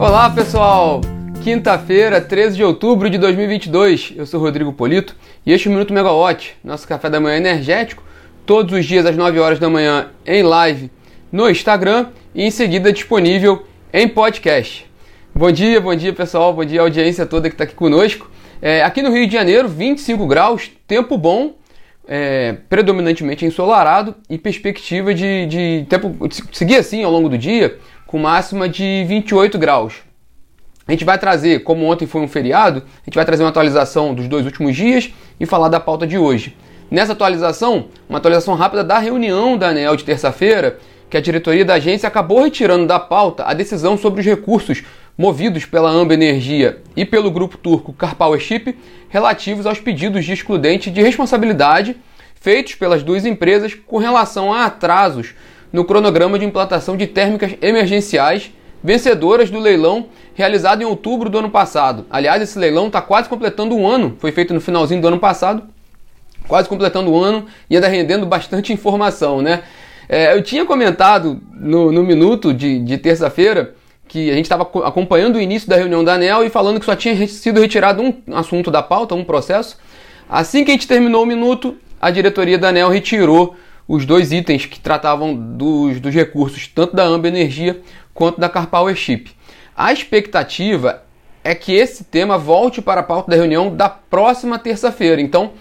Olá pessoal, quinta-feira, 13 de outubro de 2022. Eu sou Rodrigo Polito e este é o Minuto Megawatt, nosso café da manhã energético, todos os dias às 9 horas da manhã em live no Instagram e em seguida disponível em podcast. Bom dia, bom dia pessoal, bom dia audiência toda que está aqui conosco. É, aqui no Rio de Janeiro, 25 graus, tempo bom, é, predominantemente ensolarado e perspectiva de, de tempo seguir assim ao longo do dia com máxima de 28 graus. A gente vai trazer, como ontem foi um feriado, a gente vai trazer uma atualização dos dois últimos dias e falar da pauta de hoje. Nessa atualização, uma atualização rápida da reunião da ANEL de terça-feira, que a diretoria da agência acabou retirando da pauta a decisão sobre os recursos movidos pela Amba Energia e pelo grupo turco Karpowership relativos aos pedidos de excludente de responsabilidade feitos pelas duas empresas com relação a atrasos no cronograma de implantação de térmicas emergenciais vencedoras do leilão realizado em outubro do ano passado. Aliás, esse leilão está quase completando um ano, foi feito no finalzinho do ano passado, quase completando um ano e ainda rendendo bastante informação, né? É, eu tinha comentado no, no minuto de, de terça-feira que a gente estava acompanhando o início da reunião da ANEL e falando que só tinha sido retirado um assunto da pauta, um processo. Assim que a gente terminou o minuto, a diretoria da ANEL retirou os dois itens que tratavam dos, dos recursos, tanto da Amba Energia quanto da Carpowership. A expectativa é que esse tema volte para a pauta da reunião da próxima terça-feira. Então,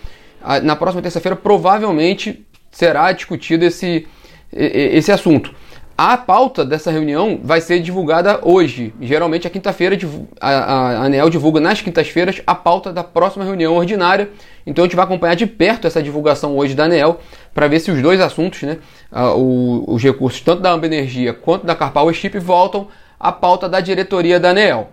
na próxima terça-feira, provavelmente será discutido esse, esse assunto. A pauta dessa reunião vai ser divulgada hoje. Geralmente, a quinta-feira, a, ANEL divulga nas quintas-feiras a pauta da próxima reunião ordinária. Então, a gente vai acompanhar de perto essa divulgação hoje da ANEL para ver se os dois assuntos, né, os recursos tanto da Amba Energia quanto da Carpower Chip, voltam à pauta da diretoria da ANEL.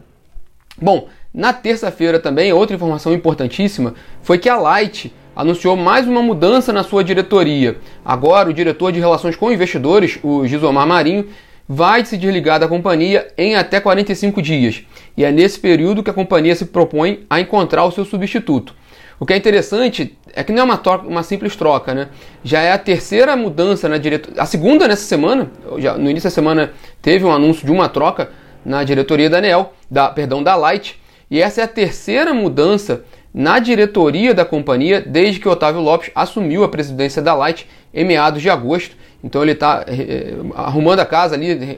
Bom, na terça-feira também, outra informação importantíssima foi que a Light anunciou mais uma mudança na sua diretoria. Agora, o diretor de relações com investidores, o Gisomar Marinho, vai se desligar da companhia em até 45 dias. E é nesse período que a companhia se propõe a encontrar o seu substituto. O que é interessante é que não é uma, troca, uma simples troca, né? Já é a terceira mudança na diretoria. A segunda nessa semana, já, no início da semana teve um anúncio de uma troca na diretoria da ANEL, da, perdão, da Light. E essa é a terceira mudança na diretoria da companhia desde que Otávio Lopes assumiu a presidência da Light em meados de agosto. Então ele está eh, eh, arrumando a casa ali,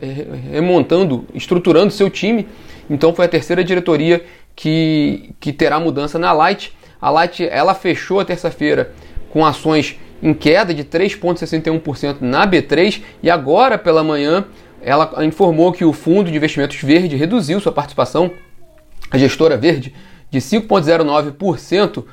remontando, estruturando seu time. Então foi a terceira diretoria que, que terá mudança na Light. A Light ela fechou a terça-feira com ações em queda de 3,61% na B3 e agora pela manhã ela informou que o fundo de investimentos verde reduziu sua participação, a gestora verde de 5,09%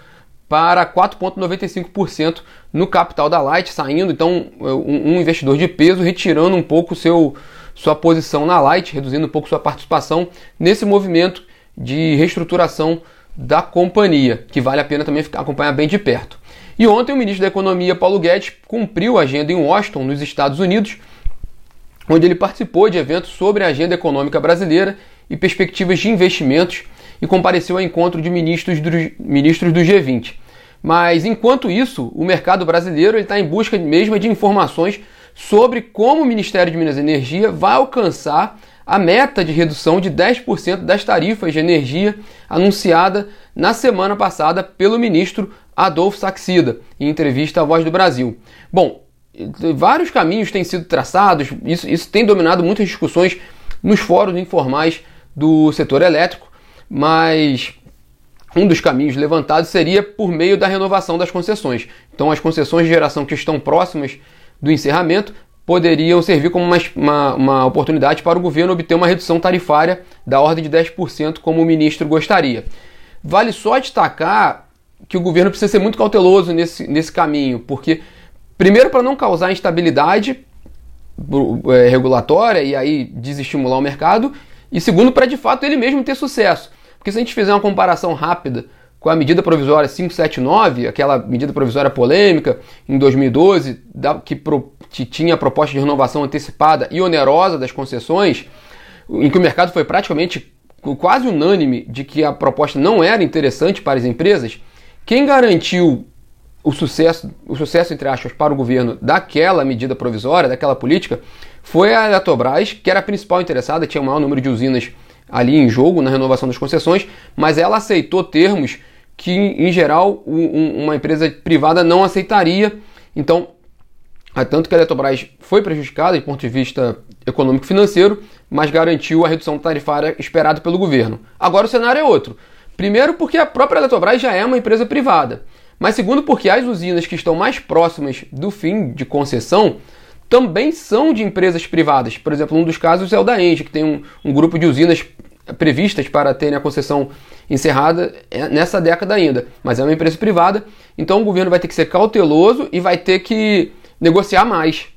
para 4,95% no capital da Light, saindo então um investidor de peso retirando um pouco seu, sua posição na Light, reduzindo um pouco sua participação nesse movimento de reestruturação da companhia, que vale a pena também acompanhar bem de perto. E ontem o ministro da Economia, Paulo Guedes, cumpriu a agenda em Washington, nos Estados Unidos, onde ele participou de eventos sobre a agenda econômica brasileira e perspectivas de investimentos e compareceu ao encontro de ministros do, ministros do G20. Mas enquanto isso, o mercado brasileiro está em busca mesmo de informações sobre como o Ministério de Minas e Energia vai alcançar a meta de redução de 10% das tarifas de energia anunciada na semana passada pelo ministro Adolfo Saxida, em entrevista à Voz do Brasil. Bom, vários caminhos têm sido traçados, isso, isso tem dominado muitas discussões nos fóruns informais do setor elétrico, mas um dos caminhos levantados seria por meio da renovação das concessões. Então, as concessões de geração que estão próximas do encerramento poderiam servir como uma, uma, uma, oportunidade para o governo obter uma redução tarifária da ordem de 10%, como o ministro gostaria. Vale só destacar que o governo precisa ser muito cauteloso nesse, nesse caminho, porque, primeiro, para não causar instabilidade é, regulatória e aí desestimular o mercado, e segundo, para de fato ele mesmo ter sucesso. Porque se a gente fizer uma comparação rápida com a medida provisória 579, aquela medida provisória polêmica em 2012, que, tinha a proposta de renovação antecipada e onerosa das concessões, em que o mercado foi praticamente quase unânime de que a proposta não era interessante para as empresas, quem garantiu o sucesso, o sucesso entre aspas, para o governo daquela medida provisória, daquela política, foi a Eletrobras, que era a principal interessada, tinha o maior número de usinas ali em jogo na renovação das concessões, mas ela aceitou termos que, em geral, um, uma empresa privada não aceitaria. Então, tanto que a Eletrobras foi prejudicada do ponto de vista econômico-financeiro, mas garantiu a redução tarifária esperada pelo governo. Agora o cenário é outro. Primeiro, porque a própria Eletrobras já é uma empresa privada. Mas segundo, porque as usinas que estão mais próximas do fim de concessão também são de empresas privadas. Por exemplo, um dos casos é o da Engie, que tem um, um grupo de usinas previstas para terem a concessão encerrada é, nessa década ainda. Mas é uma empresa privada, então o governo vai ter que ser cauteloso e vai ter que negociar mais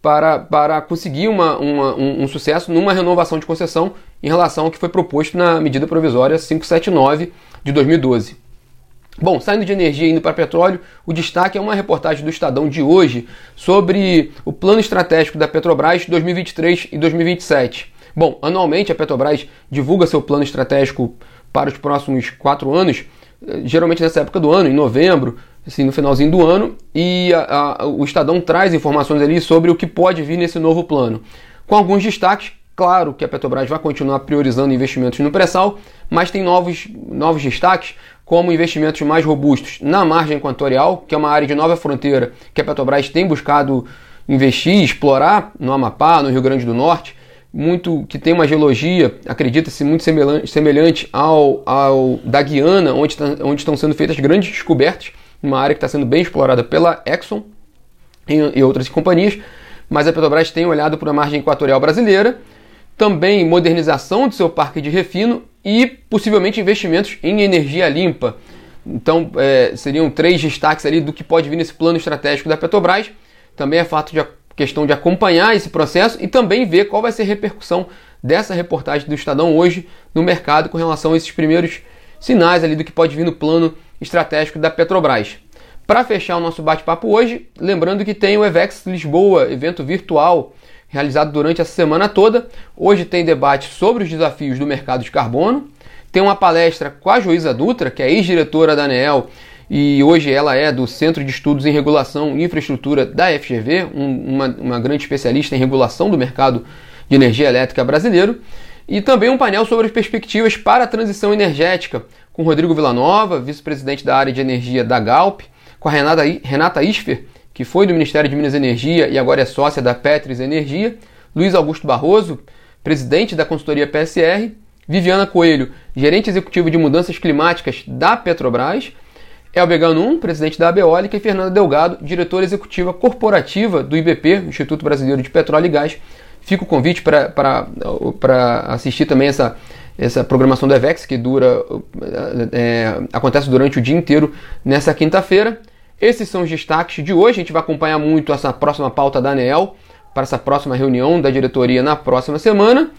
para, para conseguir uma, uma, um, um, sucesso numa renovação de concessão em relação ao que foi proposto na medida provisória 579 de 2012. Bom, saindo de energia e indo para petróleo, o destaque é uma reportagem do Estadão de hoje sobre o plano estratégico da Petrobras 2023 e 2027. Bom, anualmente a Petrobras divulga seu plano estratégico para os próximos quatro anos, eh, geralmente nessa época do ano, em novembro, assim, no finalzinho do ano, e a, a, o Estadão traz informações ali sobre o que pode vir nesse novo plano, com alguns destaques. Claro que a Petrobras vai continuar priorizando investimentos no pré-sal, mas tem novos, novos destaques, como investimentos mais robustos na margem equatorial, que é uma área de nova fronteira que a Petrobras tem buscado investir, explorar no Amapá, no Rio Grande do Norte, muito que tem uma geologia, acredita-se, muito semelhante, semelhante ao, ao da Guiana, onde, tá, onde estão sendo feitas grandes descobertas uma área que está sendo bem explorada pela Exxon e outras companhias, mas a Petrobras tem olhado para a margem equatorial brasileira, também modernização de seu parque de refino e possivelmente investimentos em energia limpa. Então, é, seriam três destaques ali do que pode vir nesse plano estratégico da Petrobras. Também é fato de questão de acompanhar esse processo e também ver qual vai ser a repercussão dessa reportagem do Estadão hoje no mercado com relação a esses primeiros sinais ali do que pode vir no plano estratégico da Petrobras. Para fechar o nosso bate-papo hoje, lembrando que tem o EVEX Lisboa, evento virtual realizado durante a semana toda. Hoje tem debate sobre os desafios do mercado de carbono. Tem uma palestra com a Joísa Dutra, que é ex-diretora da ANEEL e hoje ela é do Centro de Estudos em Regulação e Infraestrutura da FGV, um, uma, uma grande especialista em regulação do mercado de energia elétrica brasileiro. E também um painel sobre as perspectivas para a transição energética, com Rodrigo Villanova, vice-presidente da área de energia da Galp, com a Renata, Renata Isfer, que foi do Ministério de Minas e Energia e agora é sócia da Petris Energia, Luiz Augusto Barroso, presidente da consultoria PSR, Viviana Coelho, gerente executivo de mudanças climáticas da Petrobras, Elber Ganum, presidente da Abeólica, e Fernanda Delgado, diretora executiva corporativa do IBP, Instituto Brasileiro de Petróleo e Gás. Fica o convite para assistir também essa, essa programação do EVEX, que dura, é, acontece durante o dia inteiro nessa quinta-feira. Esses são os destaques de hoje. A gente vai acompanhar muito essa próxima pauta da ANEEL para essa próxima reunião da diretoria na próxima semana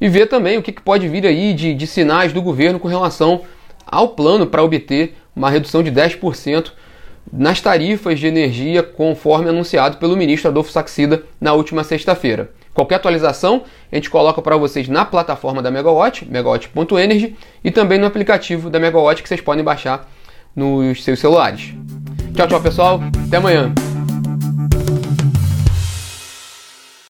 e ver também o que, pode vir aí de, de sinais do governo com relação ao plano para obter uma redução de 10% nas tarifas de energia, conforme anunciado pelo ministro Adolfo Saxida na última sexta-feira. Qualquer atualização a gente coloca para vocês na plataforma da Megawatt, megawatt.energy, e também no aplicativo da Megawatt que vocês podem baixar nos seus celulares. Tchau, tchau, pessoal. Até amanhã.